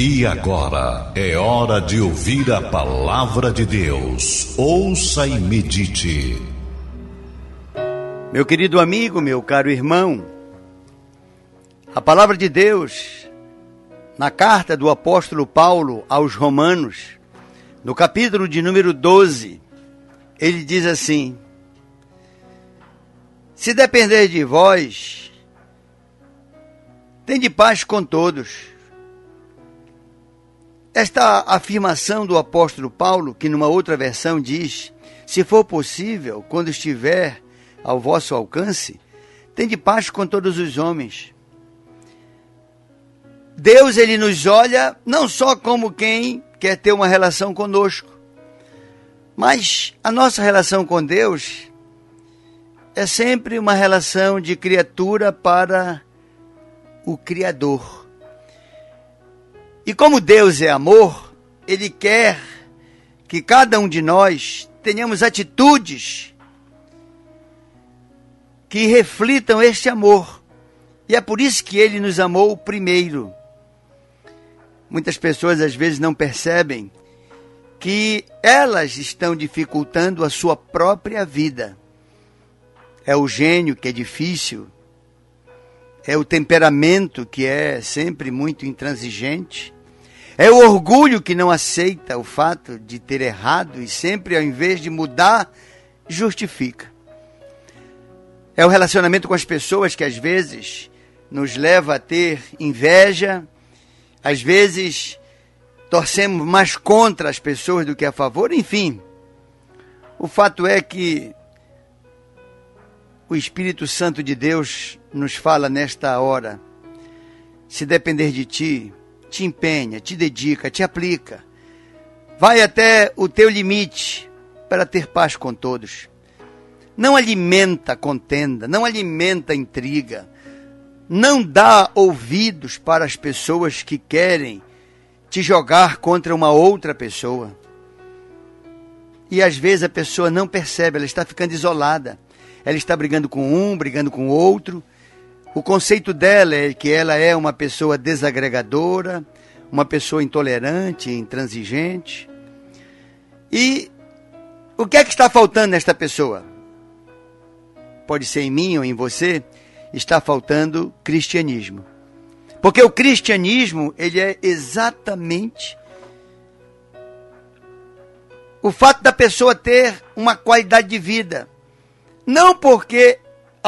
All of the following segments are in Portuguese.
E agora é hora de ouvir a palavra de Deus. Ouça e medite. Meu querido amigo, meu caro irmão, a palavra de Deus, na carta do apóstolo Paulo aos Romanos, no capítulo de número 12, ele diz assim: Se depender de vós, tem de paz com todos. Esta afirmação do apóstolo Paulo, que numa outra versão diz: Se for possível, quando estiver ao vosso alcance, tem de paz com todos os homens. Deus ele nos olha não só como quem quer ter uma relação conosco, mas a nossa relação com Deus é sempre uma relação de criatura para o Criador. E como Deus é amor, Ele quer que cada um de nós tenhamos atitudes que reflitam este amor. E é por isso que Ele nos amou primeiro. Muitas pessoas às vezes não percebem que elas estão dificultando a sua própria vida. É o gênio que é difícil, é o temperamento que é sempre muito intransigente, é o orgulho que não aceita o fato de ter errado e sempre, ao invés de mudar, justifica. É o relacionamento com as pessoas que às vezes nos leva a ter inveja, às vezes torcemos mais contra as pessoas do que a favor, enfim. O fato é que o Espírito Santo de Deus nos fala nesta hora. Se depender de ti, te empenha, te dedica, te aplica. Vai até o teu limite para ter paz com todos. Não alimenta contenda, não alimenta intriga. Não dá ouvidos para as pessoas que querem te jogar contra uma outra pessoa. E às vezes a pessoa não percebe, ela está ficando isolada. Ela está brigando com um, brigando com outro o conceito dela é que ela é uma pessoa desagregadora, uma pessoa intolerante, intransigente. E o que é que está faltando nesta pessoa? Pode ser em mim ou em você, está faltando cristianismo. Porque o cristianismo, ele é exatamente o fato da pessoa ter uma qualidade de vida. Não porque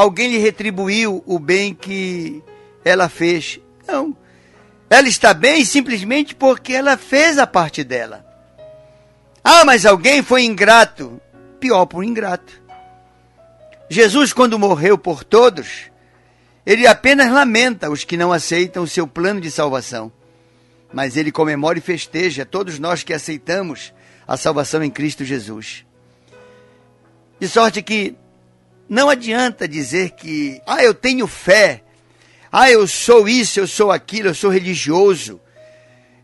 alguém lhe retribuiu o bem que ela fez. Não. Ela está bem simplesmente porque ela fez a parte dela. Ah, mas alguém foi ingrato. Pior por ingrato. Jesus, quando morreu por todos, ele apenas lamenta os que não aceitam o seu plano de salvação. Mas ele comemora e festeja todos nós que aceitamos a salvação em Cristo Jesus. De sorte que não adianta dizer que, ah, eu tenho fé, ah, eu sou isso, eu sou aquilo, eu sou religioso,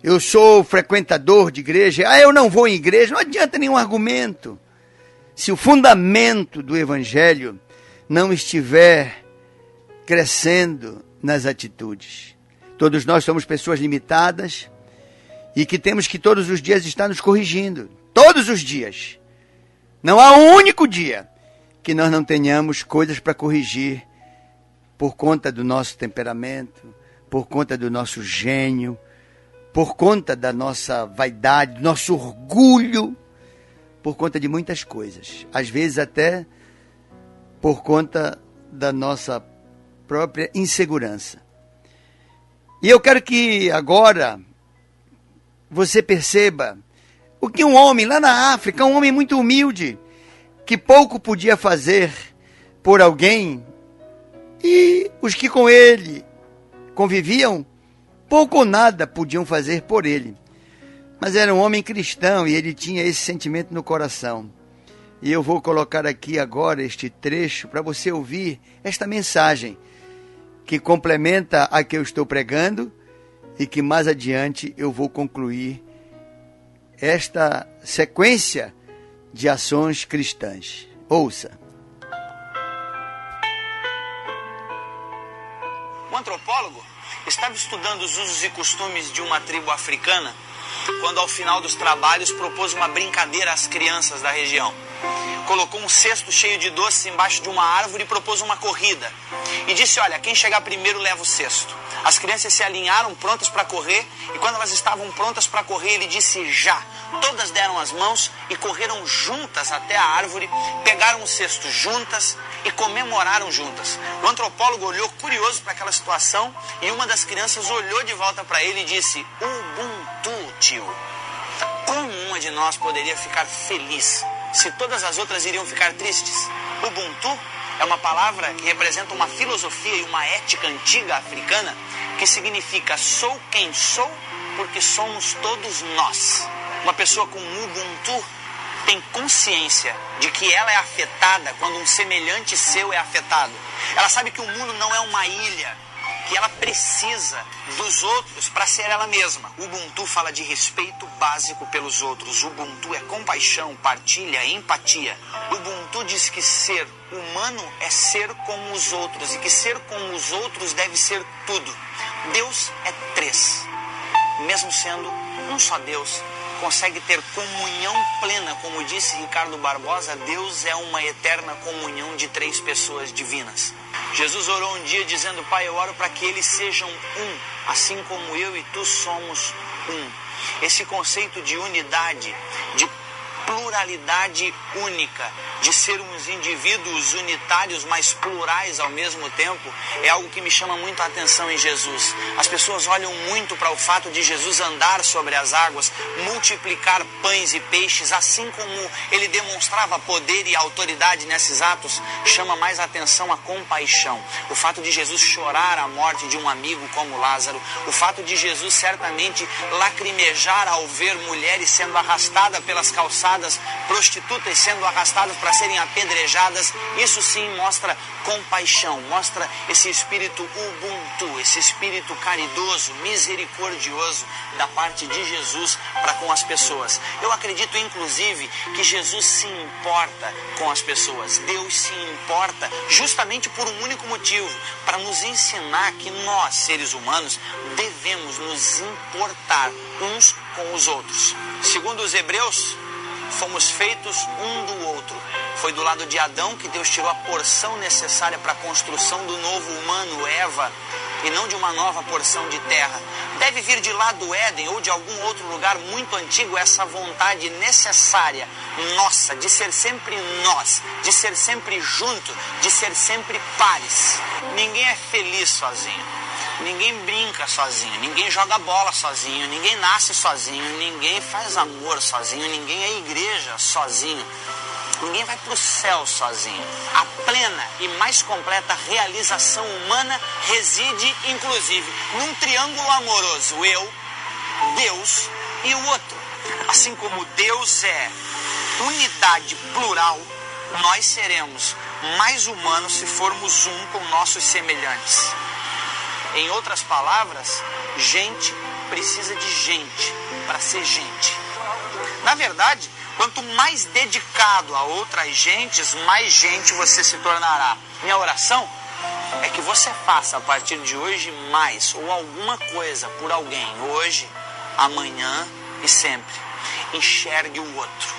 eu sou frequentador de igreja, ah, eu não vou em igreja. Não adianta nenhum argumento. Se o fundamento do evangelho não estiver crescendo nas atitudes. Todos nós somos pessoas limitadas e que temos que todos os dias estar nos corrigindo. Todos os dias. Não há um único dia que nós não tenhamos coisas para corrigir por conta do nosso temperamento, por conta do nosso gênio, por conta da nossa vaidade, do nosso orgulho, por conta de muitas coisas. Às vezes até por conta da nossa própria insegurança. E eu quero que agora você perceba o que um homem lá na África, um homem muito humilde, que pouco podia fazer por alguém, e os que com ele conviviam, pouco ou nada podiam fazer por ele. Mas era um homem cristão e ele tinha esse sentimento no coração. E eu vou colocar aqui agora este trecho para você ouvir esta mensagem que complementa a que eu estou pregando e que mais adiante eu vou concluir esta sequência de ações cristãs. Ouça. Um antropólogo estava estudando os usos e costumes de uma tribo africana quando, ao final dos trabalhos, propôs uma brincadeira às crianças da região. Colocou um cesto cheio de doces embaixo de uma árvore e propôs uma corrida. E disse: Olha, quem chegar primeiro leva o cesto. As crianças se alinharam prontas para correr, e quando elas estavam prontas para correr, ele disse: Já. Todas deram as mãos e correram juntas até a árvore, pegaram o cesto juntas e comemoraram juntas. O antropólogo olhou curioso para aquela situação e uma das crianças olhou de volta para ele e disse: Ubuntu, tio. Como uma de nós poderia ficar feliz se todas as outras iriam ficar tristes? Ubuntu é uma palavra que representa uma filosofia e uma ética antiga africana que significa sou quem sou porque somos todos nós. Uma pessoa com Ubuntu tem consciência de que ela é afetada quando um semelhante seu é afetado. Ela sabe que o mundo não é uma ilha, que ela precisa dos outros para ser ela mesma. Ubuntu fala de respeito básico pelos outros. Ubuntu é compaixão, partilha, empatia. Ubuntu diz que ser humano é ser como os outros e que ser como os outros deve ser tudo. Deus é três, mesmo sendo um só Deus consegue ter comunhão plena, como disse Ricardo Barbosa, Deus é uma eterna comunhão de três pessoas divinas. Jesus orou um dia dizendo: Pai, eu oro para que eles sejam um, assim como eu e tu somos um. Esse conceito de unidade, de pluralidade única, de sermos indivíduos unitários, mas plurais ao mesmo tempo, é algo que me chama muito a atenção em Jesus. As pessoas olham muito para o fato de Jesus andar sobre as águas, multiplicar pães e peixes, assim como ele demonstrava poder e autoridade nesses atos, chama mais atenção a compaixão. O fato de Jesus chorar a morte de um amigo como Lázaro, o fato de Jesus certamente lacrimejar ao ver mulheres sendo arrastadas pelas calçadas, prostitutas sendo arrastadas para serem apedrejadas, isso sim mostra compaixão, mostra esse espírito ubuntu, esse espírito caridoso, misericordioso da parte de Jesus para com as pessoas. Eu acredito inclusive que Jesus se importa com as pessoas. Deus se importa justamente por um único motivo, para nos ensinar que nós, seres humanos, devemos nos importar uns com os outros. Segundo os Hebreus, fomos feitos um do outro. Foi do lado de Adão que Deus tirou a porção necessária para a construção do novo humano, Eva, e não de uma nova porção de terra. Deve vir de lá do Éden ou de algum outro lugar muito antigo essa vontade necessária, nossa, de ser sempre nós, de ser sempre junto, de ser sempre pares. Ninguém é feliz sozinho. Ninguém brinca sozinho, ninguém joga bola sozinho, ninguém nasce sozinho, ninguém faz amor sozinho, ninguém é igreja sozinho. Ninguém vai para o céu sozinho. A plena e mais completa realização humana reside, inclusive, num triângulo amoroso: eu, Deus e o outro. Assim como Deus é unidade plural, nós seremos mais humanos se formos um com nossos semelhantes. Em outras palavras, gente precisa de gente para ser gente. Na verdade, quanto mais dedicado a outras gentes, mais gente você se tornará. Minha oração é que você faça a partir de hoje mais ou alguma coisa por alguém, hoje, amanhã e sempre. Enxergue o outro,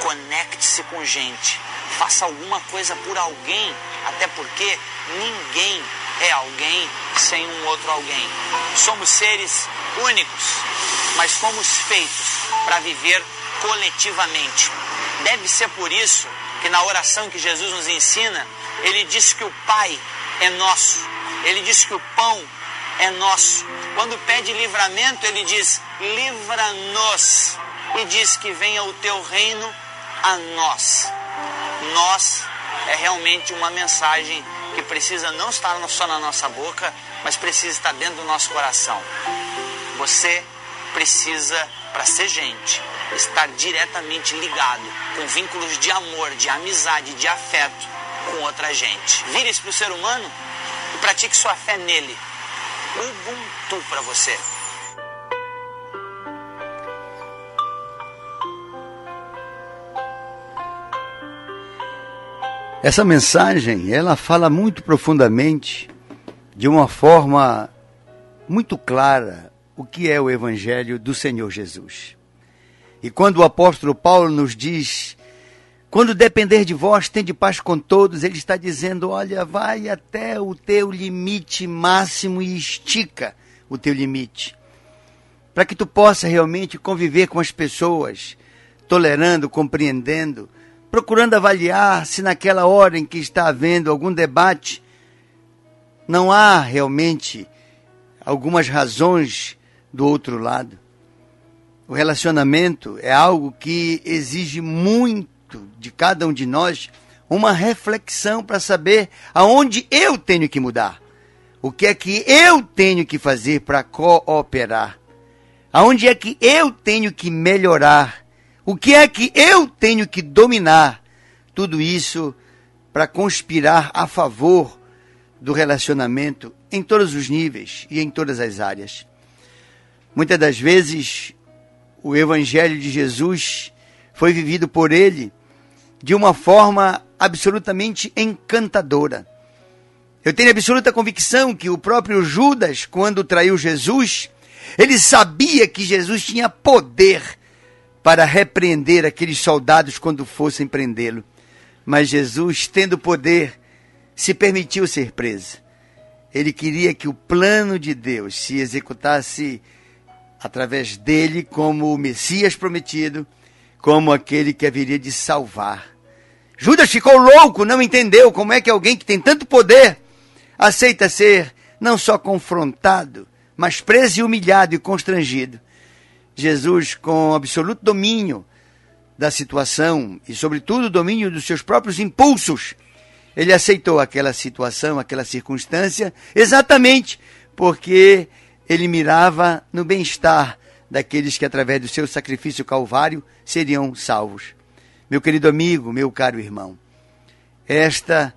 conecte-se com gente, faça alguma coisa por alguém, até porque ninguém é alguém sem um outro alguém. Somos seres únicos, mas fomos feitos para viver coletivamente. Deve ser por isso que na oração que Jesus nos ensina, ele diz que o Pai é nosso, ele diz que o pão é nosso. Quando pede livramento, ele diz: livra-nos, e diz que venha o teu reino a nós. Nós é realmente uma mensagem que precisa não estar só na nossa boca, mas precisa estar dentro do nosso coração. Você precisa, para ser gente, estar diretamente ligado com vínculos de amor, de amizade, de afeto com outra gente. Vire-se para o ser humano e pratique sua fé nele. Ubuntu para você. Essa mensagem, ela fala muito profundamente, de uma forma muito clara o que é o Evangelho do Senhor Jesus. E quando o apóstolo Paulo nos diz, quando depender de vós, tende paz com todos, ele está dizendo: olha, vai até o teu limite máximo e estica o teu limite. Para que tu possa realmente conviver com as pessoas, tolerando, compreendendo, procurando avaliar se naquela hora em que está havendo algum debate, não há realmente algumas razões do outro lado. O relacionamento é algo que exige muito de cada um de nós uma reflexão para saber aonde eu tenho que mudar. O que é que eu tenho que fazer para cooperar? Aonde é que eu tenho que melhorar? O que é que eu tenho que dominar? Tudo isso para conspirar a favor do relacionamento em todos os níveis e em todas as áreas. Muitas das vezes, o Evangelho de Jesus foi vivido por ele de uma forma absolutamente encantadora. Eu tenho absoluta convicção que o próprio Judas, quando traiu Jesus, ele sabia que Jesus tinha poder para repreender aqueles soldados quando fossem prendê-lo. Mas Jesus, tendo poder, se permitiu ser preso. Ele queria que o plano de Deus se executasse através dele como o Messias prometido, como aquele que haveria de salvar. Judas ficou louco, não entendeu como é que alguém que tem tanto poder aceita ser não só confrontado, mas preso e humilhado e constrangido. Jesus, com absoluto domínio da situação e, sobretudo, domínio dos seus próprios impulsos, ele aceitou aquela situação, aquela circunstância, exatamente porque ele mirava no bem-estar daqueles que, através do seu sacrifício calvário, seriam salvos. Meu querido amigo, meu caro irmão, esta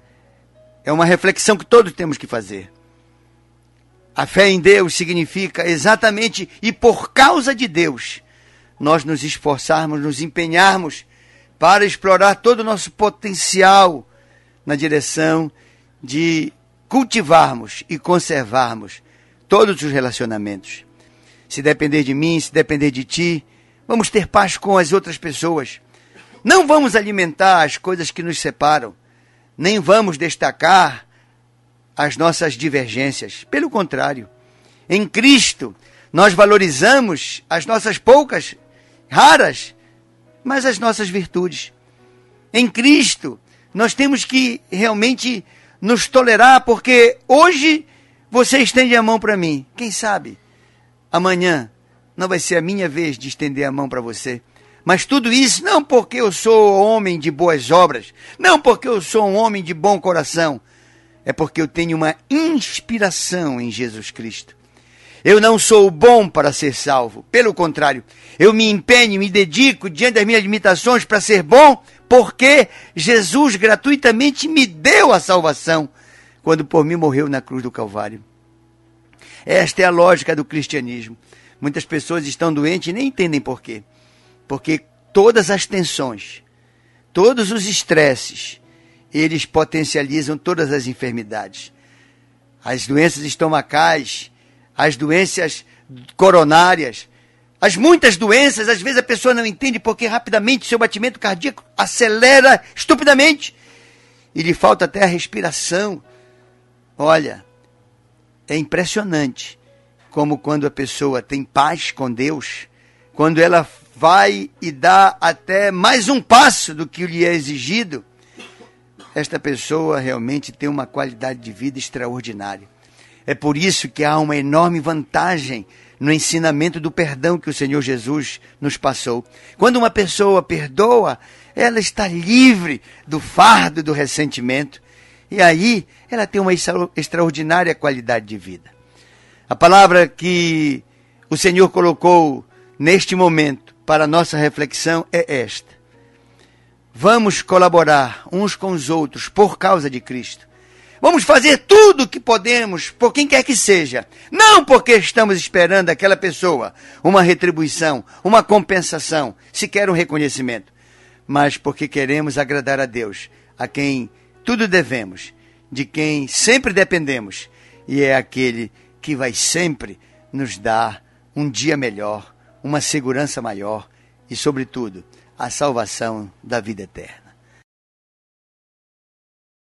é uma reflexão que todos temos que fazer. A fé em Deus significa exatamente e por causa de Deus, nós nos esforçarmos, nos empenharmos para explorar todo o nosso potencial na direção de cultivarmos e conservarmos todos os relacionamentos. Se depender de mim, se depender de ti, vamos ter paz com as outras pessoas. Não vamos alimentar as coisas que nos separam, nem vamos destacar as nossas divergências. Pelo contrário, em Cristo, nós valorizamos as nossas poucas, raras, mas as nossas virtudes. Em Cristo, nós temos que realmente nos tolerar, porque hoje você estende a mão para mim. Quem sabe amanhã não vai ser a minha vez de estender a mão para você. Mas tudo isso não porque eu sou homem de boas obras, não porque eu sou um homem de bom coração, é porque eu tenho uma inspiração em Jesus Cristo. Eu não sou bom para ser salvo, pelo contrário, eu me empenho, me dedico diante das minhas limitações para ser bom, porque Jesus gratuitamente me deu a salvação quando por mim morreu na cruz do Calvário. Esta é a lógica do cristianismo. Muitas pessoas estão doentes e nem entendem por quê. Porque todas as tensões, todos os estresses, eles potencializam todas as enfermidades. As doenças estomacais, as doenças coronárias, as muitas doenças, às vezes a pessoa não entende porque rapidamente seu batimento cardíaco acelera estupidamente e lhe falta até a respiração. Olha, é impressionante como quando a pessoa tem paz com Deus, quando ela vai e dá até mais um passo do que lhe é exigido, esta pessoa realmente tem uma qualidade de vida extraordinária. É por isso que há uma enorme vantagem no ensinamento do perdão que o Senhor Jesus nos passou. Quando uma pessoa perdoa, ela está livre do fardo do ressentimento. E aí ela tem uma extraordinária qualidade de vida. A palavra que o Senhor colocou neste momento para nossa reflexão é esta. Vamos colaborar uns com os outros por causa de Cristo. Vamos fazer tudo o que podemos por quem quer que seja. Não porque estamos esperando aquela pessoa uma retribuição, uma compensação, sequer um reconhecimento, mas porque queremos agradar a Deus, a quem tudo devemos, de quem sempre dependemos, e é aquele que vai sempre nos dar um dia melhor, uma segurança maior e, sobretudo, a salvação da vida eterna.